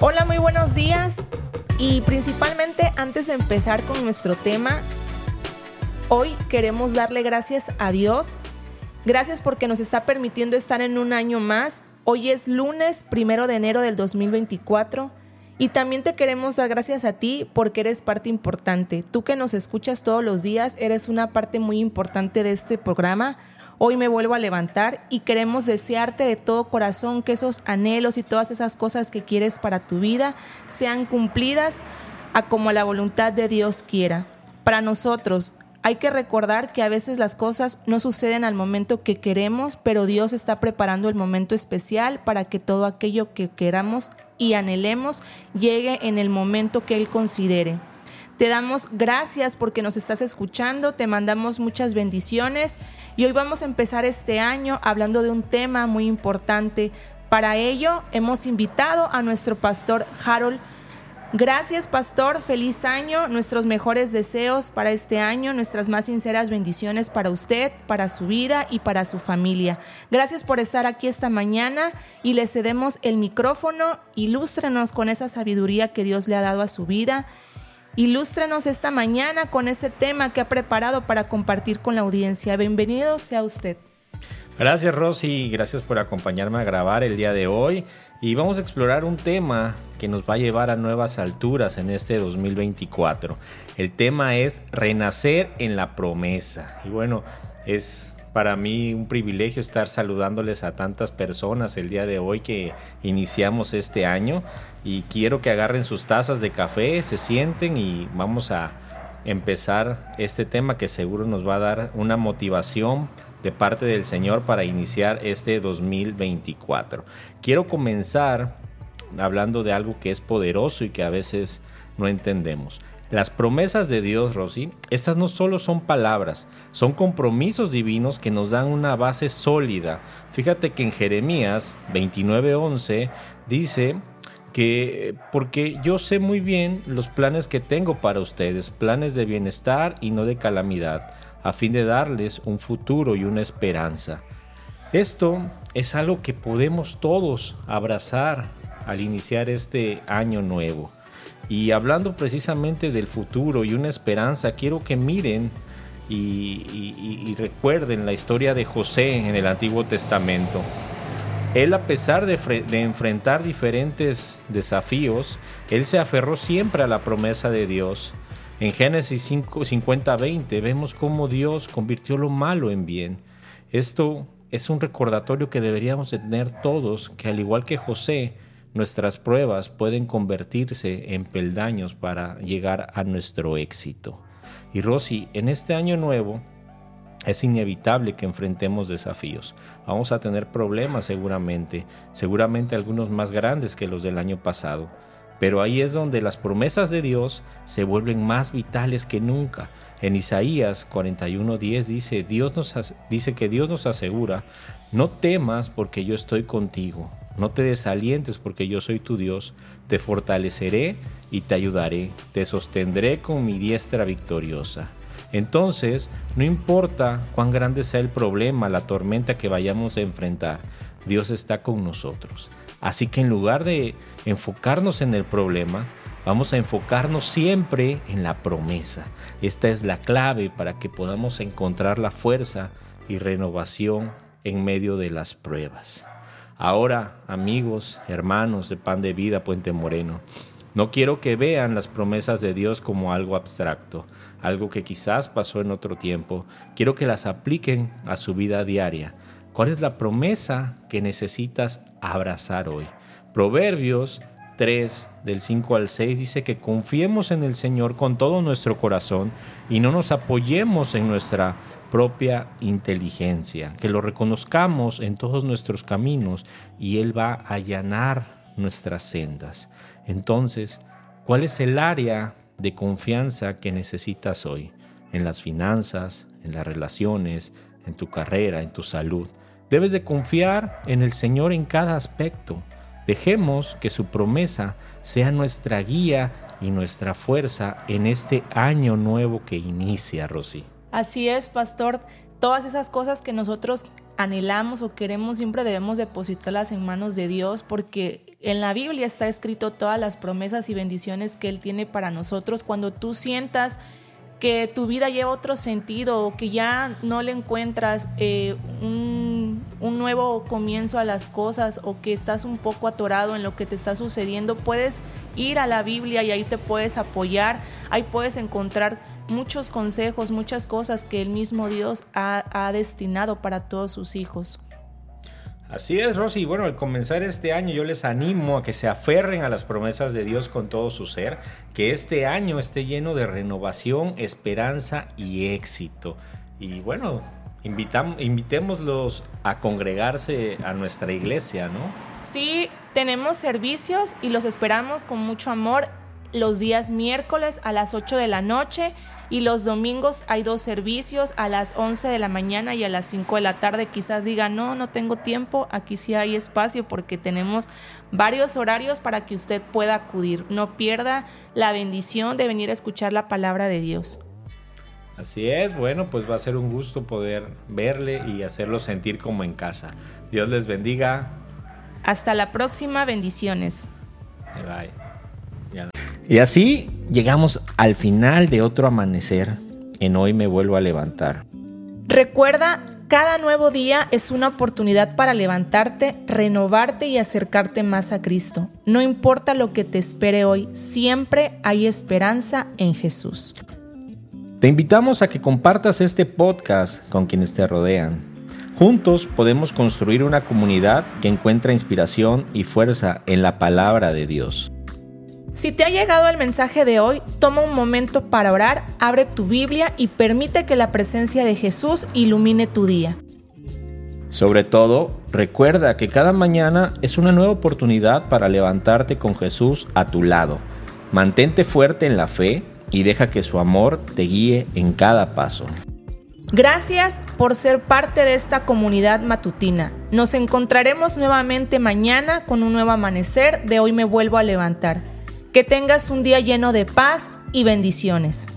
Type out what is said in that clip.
Hola, muy buenos días. Y principalmente antes de empezar con nuestro tema, hoy queremos darle gracias a Dios. Gracias porque nos está permitiendo estar en un año más. Hoy es lunes primero de enero del 2024. Y también te queremos dar gracias a ti porque eres parte importante. Tú que nos escuchas todos los días, eres una parte muy importante de este programa. Hoy me vuelvo a levantar y queremos desearte de todo corazón que esos anhelos y todas esas cosas que quieres para tu vida sean cumplidas a como la voluntad de Dios quiera. Para nosotros, hay que recordar que a veces las cosas no suceden al momento que queremos, pero Dios está preparando el momento especial para que todo aquello que queramos y anhelemos llegue en el momento que Él considere. Te damos gracias porque nos estás escuchando, te mandamos muchas bendiciones y hoy vamos a empezar este año hablando de un tema muy importante. Para ello hemos invitado a nuestro pastor Harold. Gracias pastor, feliz año, nuestros mejores deseos para este año, nuestras más sinceras bendiciones para usted, para su vida y para su familia. Gracias por estar aquí esta mañana y le cedemos el micrófono, ilústrenos con esa sabiduría que Dios le ha dado a su vida Ilústrenos esta mañana con ese tema que ha preparado para compartir con la audiencia. Bienvenido sea usted. Gracias Rosy, gracias por acompañarme a grabar el día de hoy y vamos a explorar un tema que nos va a llevar a nuevas alturas en este 2024. El tema es renacer en la promesa. Y bueno, es para mí un privilegio estar saludándoles a tantas personas el día de hoy que iniciamos este año y quiero que agarren sus tazas de café, se sienten y vamos a empezar este tema que seguro nos va a dar una motivación de parte del Señor para iniciar este 2024. Quiero comenzar hablando de algo que es poderoso y que a veces no entendemos. Las promesas de Dios, Rosy, estas no solo son palabras, son compromisos divinos que nos dan una base sólida. Fíjate que en Jeremías 29:11 dice que porque yo sé muy bien los planes que tengo para ustedes, planes de bienestar y no de calamidad, a fin de darles un futuro y una esperanza. Esto es algo que podemos todos abrazar al iniciar este año nuevo. Y hablando precisamente del futuro y una esperanza, quiero que miren y, recuerden la historia de José en el Antiguo Testamento. Él a pesar de, enfrentar diferentes desafíos, él se aferró siempre a la promesa de Dios. En Génesis 50-20 vemos cómo Dios convirtió lo malo en bien. Esto es un recordatorio que deberíamos tener todos, que al igual que José, nuestras pruebas pueden convertirse en peldaños para llegar a nuestro éxito. Y Rosy, en este año nuevo es inevitable que enfrentemos desafíos. Vamos a tener problemas seguramente, seguramente algunos más grandes que los del año pasado. Pero ahí es donde las promesas de Dios se vuelven más vitales que nunca. En Isaías 41:10 dice, Dios nos dice que Dios nos asegura, no temas porque yo estoy contigo. No te desalientes porque yo soy tu Dios, te fortaleceré y te ayudaré, te sostendré con mi diestra victoriosa. Entonces, no importa cuán grande sea el problema, la tormenta que vayamos a enfrentar, Dios está con nosotros. Así que en lugar de enfocarnos en el problema, vamos a enfocarnos siempre en la promesa. Esta es la clave para que podamos encontrar la fuerza y renovación en medio de las pruebas. Ahora, amigos, hermanos de Pan de Vida Puente Moreno, no quiero que vean las promesas de Dios como algo abstracto, algo que quizás pasó en otro tiempo. Quiero que las apliquen a su vida diaria. ¿Cuál es la promesa que necesitas abrazar hoy? Proverbios 3, del 5 al 6, dice que confiemos en el Señor con todo nuestro corazón y no nos apoyemos en nuestra propia inteligencia, que lo reconozcamos en todos nuestros caminos y Él va a allanar nuestras sendas. Entonces, ¿cuál es el área de confianza que necesitas hoy? En las finanzas, en las relaciones, en tu carrera, en tu salud. Debes de confiar en el Señor en cada aspecto. Dejemos que su promesa sea nuestra guía y nuestra fuerza en este año nuevo que inicia, Rosy. Así es, pastor. Todas esas cosas que nosotros anhelamos o queremos, siempre debemos depositarlas en manos de Dios porque en la Biblia está escrito todas las promesas y bendiciones que Él tiene para nosotros. Cuando tú sientas que tu vida lleva otro sentido o que ya no le encuentras eh, un, un, nuevo comienzo a las cosas o que estás un poco atorado en lo que te está sucediendo, puedes ir a la Biblia y ahí te puedes apoyar, ahí puedes encontrar muchos consejos, muchas cosas que el mismo Dios ha, destinado para todos sus hijos. Así es, Rosy. Bueno, al comenzar este año yo les animo a que se aferren a las promesas de Dios con todo su ser, que este año esté lleno de renovación, esperanza y éxito. Y bueno, invitémoslos a congregarse a nuestra iglesia, ¿no? Sí, tenemos servicios y los esperamos con mucho amor los días miércoles a las 8 de la noche y los domingos hay dos servicios a las 11 de la mañana y a las 5 de la tarde. Quizás diga, no, no tengo tiempo, aquí sí hay espacio porque tenemos varios horarios para que usted pueda acudir. No pierda la bendición de venir a escuchar la palabra de Dios. Así es, bueno, pues va a ser un gusto poder verle y hacerlo sentir como en casa. Dios les bendiga. Hasta la próxima, bendiciones. Bye. bye. Y así llegamos al final de otro amanecer. En hoy me vuelvo a levantar. Recuerda, cada nuevo día es una oportunidad para levantarte, renovarte y acercarte más a Cristo. No importa lo que te espere hoy, siempre hay esperanza en Jesús. Te invitamos a que compartas este podcast con quienes te rodean. Juntos podemos construir una comunidad que encuentra inspiración y fuerza en la palabra de Dios. Si te ha llegado el mensaje de hoy, toma un momento para orar, abre tu Biblia y permite que la presencia de Jesús ilumine tu día. Sobre todo, recuerda que cada mañana es una nueva oportunidad para levantarte con Jesús a tu lado. Mantente fuerte en la fe y deja que su amor te guíe en cada paso. Gracias por ser parte de esta comunidad matutina. Nos encontraremos nuevamente mañana con un nuevo amanecer de Hoy me vuelvo a levantar. Que tengas un día lleno de paz y bendiciones.